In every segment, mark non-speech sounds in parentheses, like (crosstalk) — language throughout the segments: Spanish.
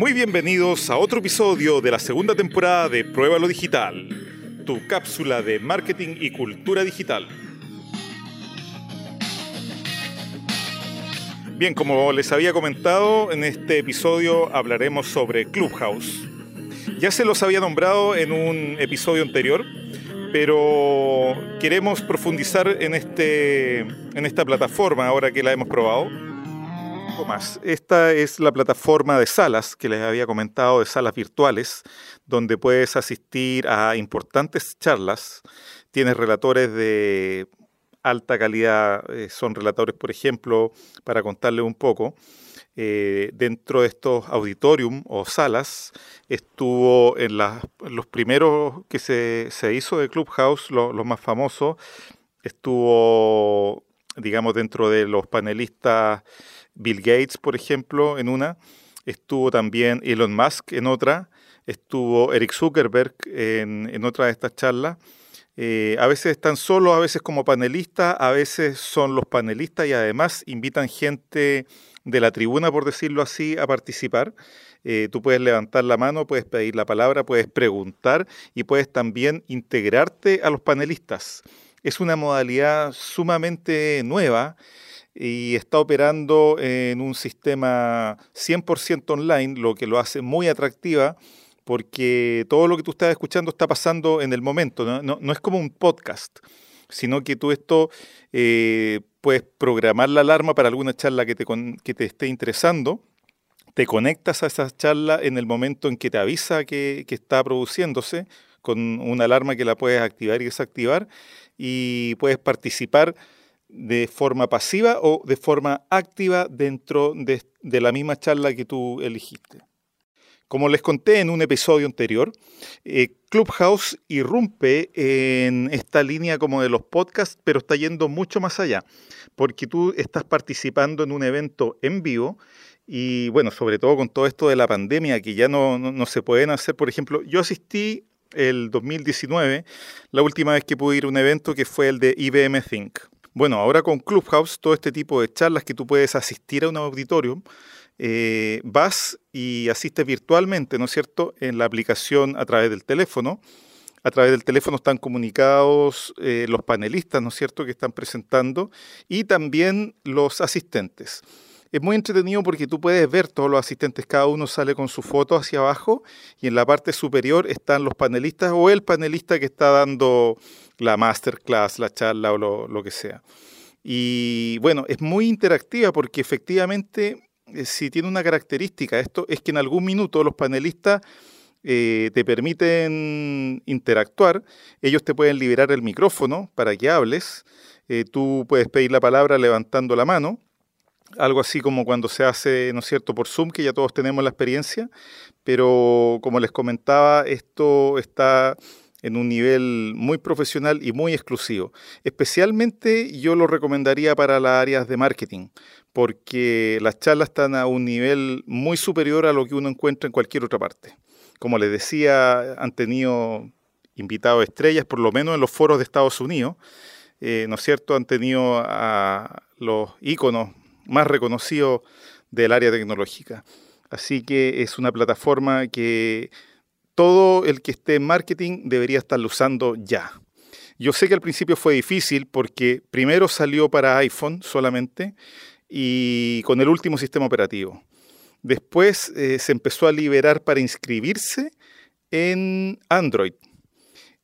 Muy bienvenidos a otro episodio de la segunda temporada de Prueba lo Digital, tu cápsula de marketing y cultura digital. Bien, como les había comentado, en este episodio hablaremos sobre Clubhouse. Ya se los había nombrado en un episodio anterior, pero queremos profundizar en, este, en esta plataforma ahora que la hemos probado más. Esta es la plataforma de salas que les había comentado, de salas virtuales, donde puedes asistir a importantes charlas. Tienes relatores de alta calidad, eh, son relatores, por ejemplo, para contarles un poco. Eh, dentro de estos auditorium o salas estuvo en, los primeros que se, hizo de Clubhouse, los lo más famosos, estuvo, digamos, dentro de los panelistas Bill Gates, por ejemplo, en una, estuvo también Elon Musk en otra, estuvo Eric Zuckerberg en, otra de estas charlas. Eh, a veces están solos, a veces como panelistas, a veces son los panelistas y además invitan gente de la tribuna, por decirlo así, a participar. Eh, tú puedes levantar la mano, puedes pedir la palabra, puedes preguntar y puedes también integrarte a los panelistas. Es una modalidad sumamente nueva y está operando en un sistema 100% online, lo que lo hace muy atractiva porque todo lo que tú estás escuchando está pasando en el momento, no, es como un podcast, sino que tú esto eh, puedes programar la alarma para alguna charla que te, que te esté interesando, te conectas a esa charla en el momento en que te avisa que, que está produciéndose, con una alarma que la puedes activar y desactivar, y puedes participar de forma pasiva o de forma activa dentro de, la misma charla que tú elegiste. Como les conté en un episodio anterior, eh, Clubhouse irrumpe en esta línea como de los podcasts, pero está yendo mucho más allá, porque tú estás participando en un evento en vivo y bueno, sobre todo con todo esto de la pandemia, que ya no, no se pueden hacer, por ejemplo, yo asistí el 2019, la última vez que pude ir a un evento que fue el de IBM Think. Bueno, ahora con Clubhouse, todo este tipo de charlas que tú puedes asistir a un auditorio, eh, vas y asistes virtualmente, ¿no es cierto?, en la aplicación a través del teléfono. A través del teléfono están comunicados eh, los panelistas, ¿no es cierto?, que están presentando y también los asistentes. Es muy entretenido porque tú puedes ver todos los asistentes, cada uno sale con su foto hacia abajo y en la parte superior están los panelistas o el panelista que está dando la masterclass, la charla o lo, que sea. Y bueno, es muy interactiva porque efectivamente eh, si tiene una característica esto es que en algún minuto los panelistas eh, te permiten interactuar, ellos te pueden liberar el micrófono para que hables, eh, tú puedes pedir la palabra levantando la mano algo así como cuando se hace, ¿no es cierto?, por Zoom, que ya todos tenemos la experiencia, pero como les comentaba, esto está en un nivel muy profesional y muy exclusivo. Especialmente yo lo recomendaría para las áreas de marketing, porque las charlas están a un nivel muy superior a lo que uno encuentra en cualquier otra parte. Como les decía, han tenido invitados estrellas, por lo menos en los foros de Estados Unidos, eh, ¿no es cierto? Han tenido a los íconos más reconocido del área tecnológica. Así que es una plataforma que todo el que esté en marketing debería estarlo usando ya. Yo sé que al principio fue difícil porque primero salió para iPhone solamente y con el último sistema operativo. Después eh, se empezó a liberar para inscribirse en Android.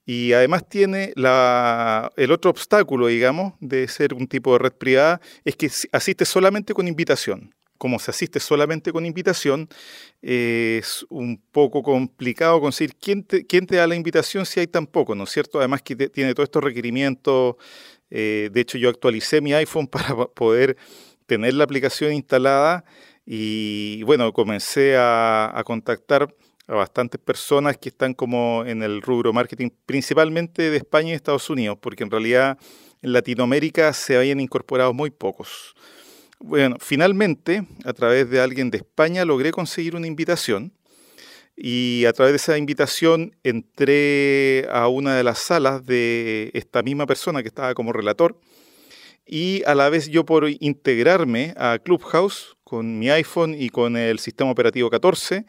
Y además tiene el otro obstáculo, digamos, de ser un tipo de red privada, es que asiste solamente con invitación. Como se asiste solamente con invitación, es un poco complicado conseguir quién te, quién te da la invitación si hay tan poco, ¿no es cierto? Además que tiene todos estos requerimientos. Eh, de hecho, yo actualicé mi iPhone (laughs) para poder tener la aplicación instalada y bueno, comencé a, a contactar a bastantes personas que están como en el rubro marketing, principalmente de España y Estados Unidos, porque en realidad en Latinoamérica se habían incorporado muy pocos. Bueno, finalmente, a través de alguien de España logré conseguir una invitación y a través de esa invitación entré a una de las salas de esta misma persona que estaba como relator y a la vez yo por integrarme a Clubhouse con mi iPhone y con el sistema operativo 14,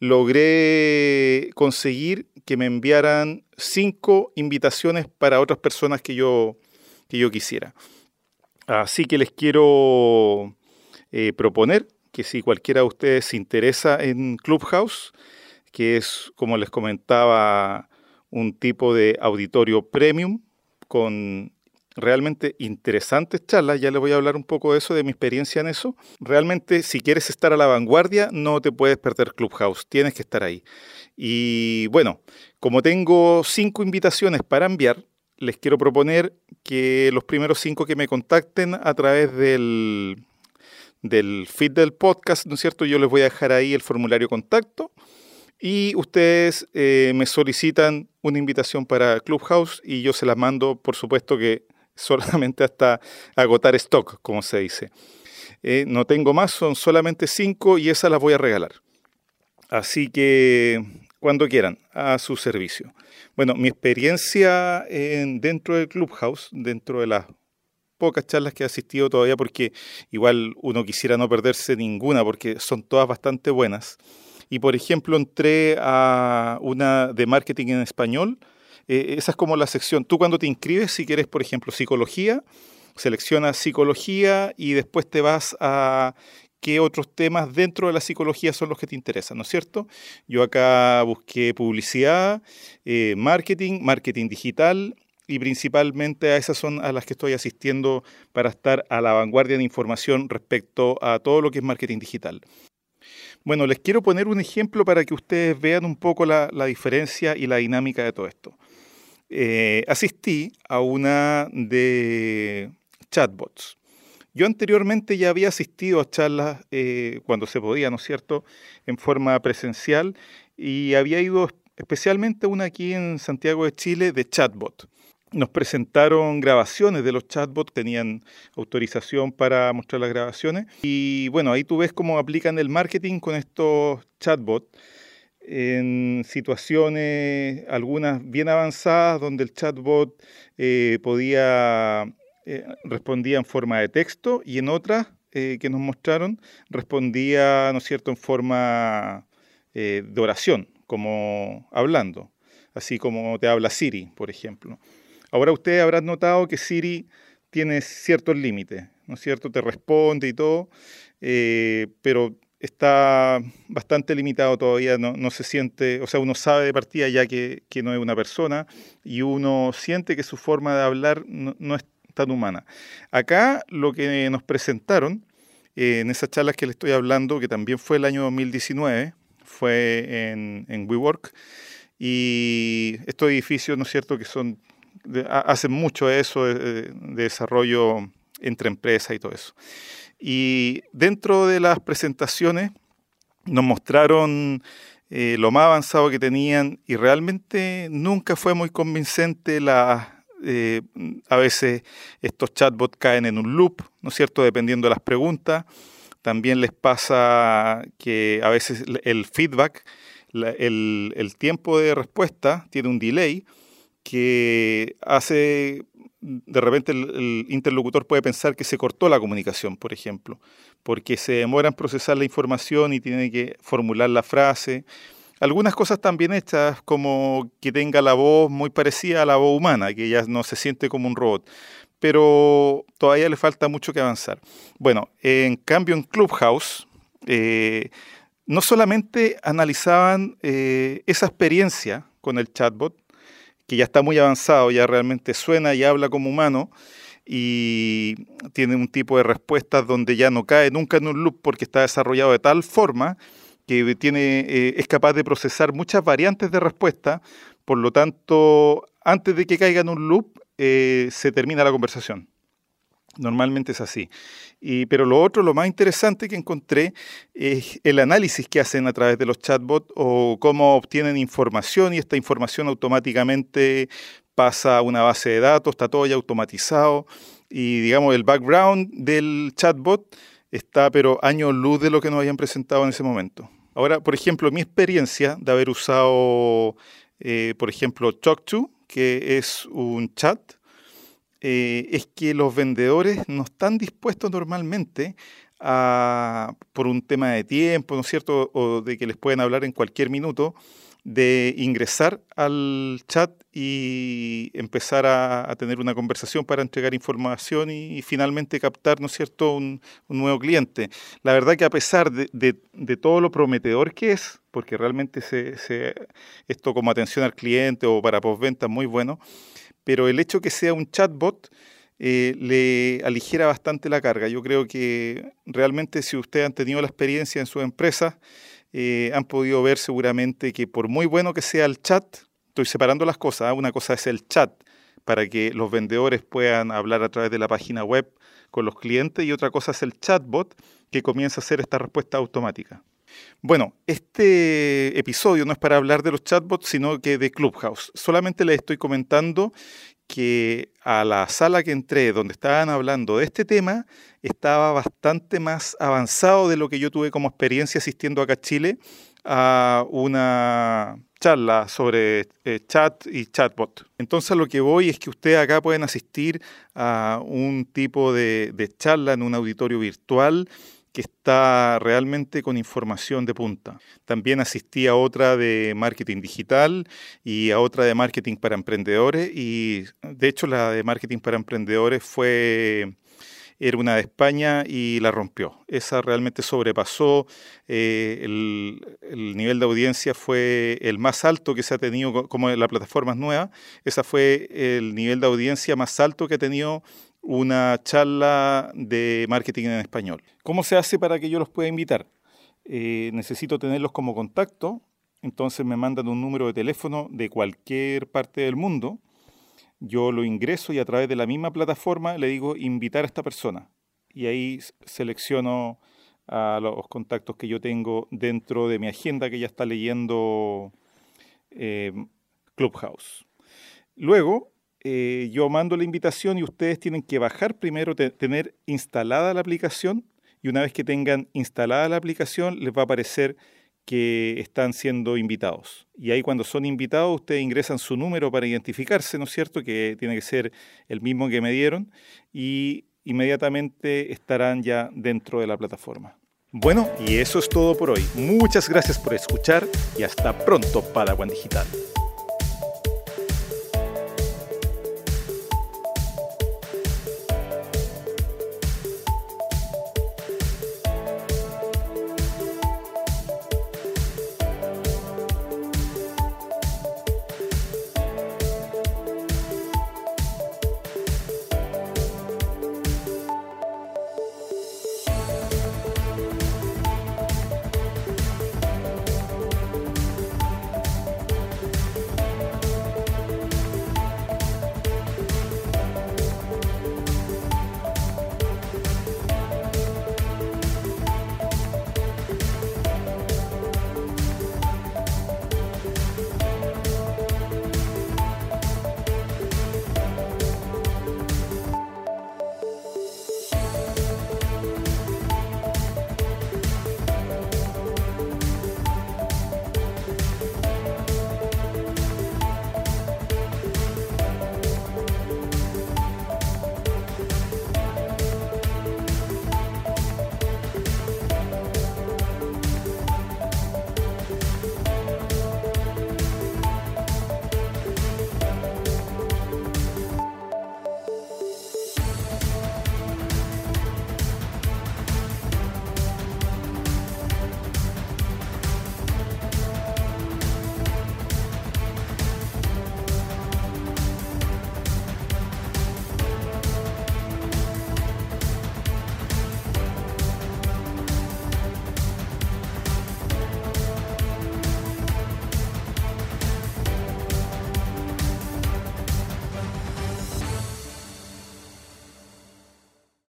logré conseguir que me enviaran cinco invitaciones para otras personas que yo, que yo quisiera. Así que les quiero eh, proponer que si cualquiera de ustedes se interesa en Clubhouse, que es, como les comentaba, un tipo de auditorio premium con realmente interesantes charlas. Ya les voy a hablar un poco de eso, de mi experiencia en eso. Realmente, si quieres estar a la vanguardia, no te puedes perder Clubhouse. Tienes que estar ahí. Y bueno, como tengo cinco invitaciones para enviar, les quiero proponer que los primeros cinco que me contacten a través del, feed del podcast, ¿no es cierto? Yo les voy a dejar ahí el formulario contacto y ustedes eh, me solicitan una invitación para Clubhouse y yo se las mando, por supuesto que solamente hasta agotar stock, como se dice. Eh, no tengo más, son solamente cinco y esas las voy a regalar. Así que cuando quieran, a su servicio. Bueno, mi experiencia en, dentro del Clubhouse, dentro de las pocas charlas que he asistido todavía, porque igual uno quisiera no perderse ninguna, porque son todas bastante buenas. Y por ejemplo, entré a una de marketing en español, eh, esa es como la sección. Tú cuando te inscribes, si quieres, por ejemplo, psicología, seleccionas psicología y después te vas a qué otros temas dentro de la psicología son los que te interesan, ¿no es cierto? Yo acá busqué publicidad, eh, marketing, marketing digital y principalmente a esas son a las que estoy asistiendo para estar a la vanguardia de información respecto a todo lo que es marketing digital. Bueno, les quiero poner un ejemplo para que ustedes vean un poco la diferencia y la dinámica de todo esto. Eh, asistí a una de chatbots. Yo anteriormente ya había asistido a charlas eh, cuando se podía, ¿no es cierto?, en forma presencial y había ido especialmente una aquí en Santiago de Chile de chatbot. Nos presentaron grabaciones de los chatbots, tenían autorización para mostrar las grabaciones y bueno, ahí tú ves cómo aplican el marketing con estos chatbots en situaciones, algunas bien avanzadas, donde el chatbot eh, podía eh, respondía en forma de texto y en otras eh, que nos mostraron respondía, ¿no es cierto?, en forma de oración, como hablando, así como te habla Siri, por ejemplo. Ahora ustedes habrán notado que Siri tiene ciertos límites, ¿no es cierto? Te responde y todo, pero está bastante limitado todavía, no, se siente, o sea, uno sabe de partida ya que, no es una persona y uno siente que su forma de hablar no, es humana. Acá lo que nos presentaron eh, en esas charlas que le estoy hablando, que también fue el año 2019, fue en, WeWork, y estos edificios, ¿no es cierto?, que son, hacen mucho eso de desarrollo entre empresas y todo eso. Y dentro de las presentaciones nos mostraron eh, lo más avanzado que tenían y realmente nunca fue muy convincente la... Eh, a veces estos chatbots caen en un loop, ¿no es cierto?, dependiendo de las preguntas. También les pasa que a veces el feedback, el, tiempo de respuesta tiene un delay que hace de repente el, interlocutor puede pensar que se cortó la comunicación, por ejemplo, porque se demora en procesar la información y tiene que formular la frase. Algunas cosas también hechas, como que tenga la voz muy parecida a la voz humana, que ya no se siente como un robot, pero todavía le falta mucho que avanzar. Bueno, en cambio en Clubhouse, eh, no solamente analizaban eh, esa experiencia con el chatbot, que ya está muy avanzado, ya realmente suena y habla como humano y tiene un tipo de respuestas donde ya no cae nunca en un loop porque está desarrollado de tal forma que tiene, eh, es capaz de procesar muchas variantes de respuesta, por lo tanto, antes de que caiga en un loop, eh, se termina la conversación. Normalmente es así. Y, pero lo otro, lo más interesante que encontré es el análisis que hacen a través de los chatbots o cómo obtienen información y esta información automáticamente pasa a una base de datos, está todo ya automatizado y digamos el background del chatbot está pero años luz de lo que nos habían presentado en ese momento. Ahora, por ejemplo, mi experiencia de haber usado, eh, por ejemplo, TalkTo, que es un chat, eh, es que los vendedores no están dispuestos normalmente por un tema de tiempo, ¿no es cierto? O de que les pueden hablar en cualquier minuto, de ingresar al chat y empezar a, tener una conversación para entregar información y, finalmente captar, ¿no cierto?, un, nuevo cliente. La verdad que a pesar de, todo lo prometedor que es, porque realmente se, esto como atención al cliente o para postventa es muy bueno, pero el hecho que sea un chatbot eh, le aligera bastante la carga. Yo creo que realmente si ustedes han tenido la experiencia en su empresa, eh, han podido ver seguramente que por muy bueno que sea el chat, estoy separando las cosas, ¿ah? una cosa es el chat para que los vendedores puedan hablar a través de la página web con los clientes y otra cosa es el chatbot que comienza a hacer esta respuesta automática. Bueno, este episodio no es para hablar de los chatbots, sino que de Clubhouse. Solamente les estoy comentando que a la sala que entré donde estaban hablando de este tema estaba bastante más avanzado de lo que yo tuve como experiencia asistiendo acá a Chile a una charla sobre eh, chat y chatbot. Entonces lo que voy es que ustedes acá pueden asistir a un tipo de charla en un auditorio virtual que está realmente con información de punta. También asistí a otra de marketing digital y a otra de marketing para emprendedores y de hecho la de marketing para emprendedores fue era una de España y la rompió. Esa realmente sobrepasó, eh, el, el, nivel de audiencia fue el más alto que se ha tenido, como la plataforma es nueva, esa fue el nivel de audiencia más alto que ha tenido una charla de marketing en español. ¿Cómo se hace para que yo los pueda invitar? Eh, necesito tenerlos como contacto, entonces me mandan un número de teléfono de cualquier parte del mundo, yo lo ingreso y a través de la misma plataforma le digo invitar a esta persona y ahí selecciono a los contactos que yo tengo dentro de mi agenda que ya está leyendo eh, Clubhouse. Luego eh, yo mando la invitación y ustedes tienen que bajar primero, tener instalada la aplicación y una vez que tengan instalada la aplicación les va a aparecer que están siendo invitados. Y ahí cuando son invitados ustedes ingresan su número para identificarse, ¿no es cierto? Que tiene que ser el mismo que me dieron y inmediatamente estarán ya dentro de la plataforma. Bueno, y eso es todo por hoy. Muchas gracias por escuchar y hasta pronto, Padawan Digital.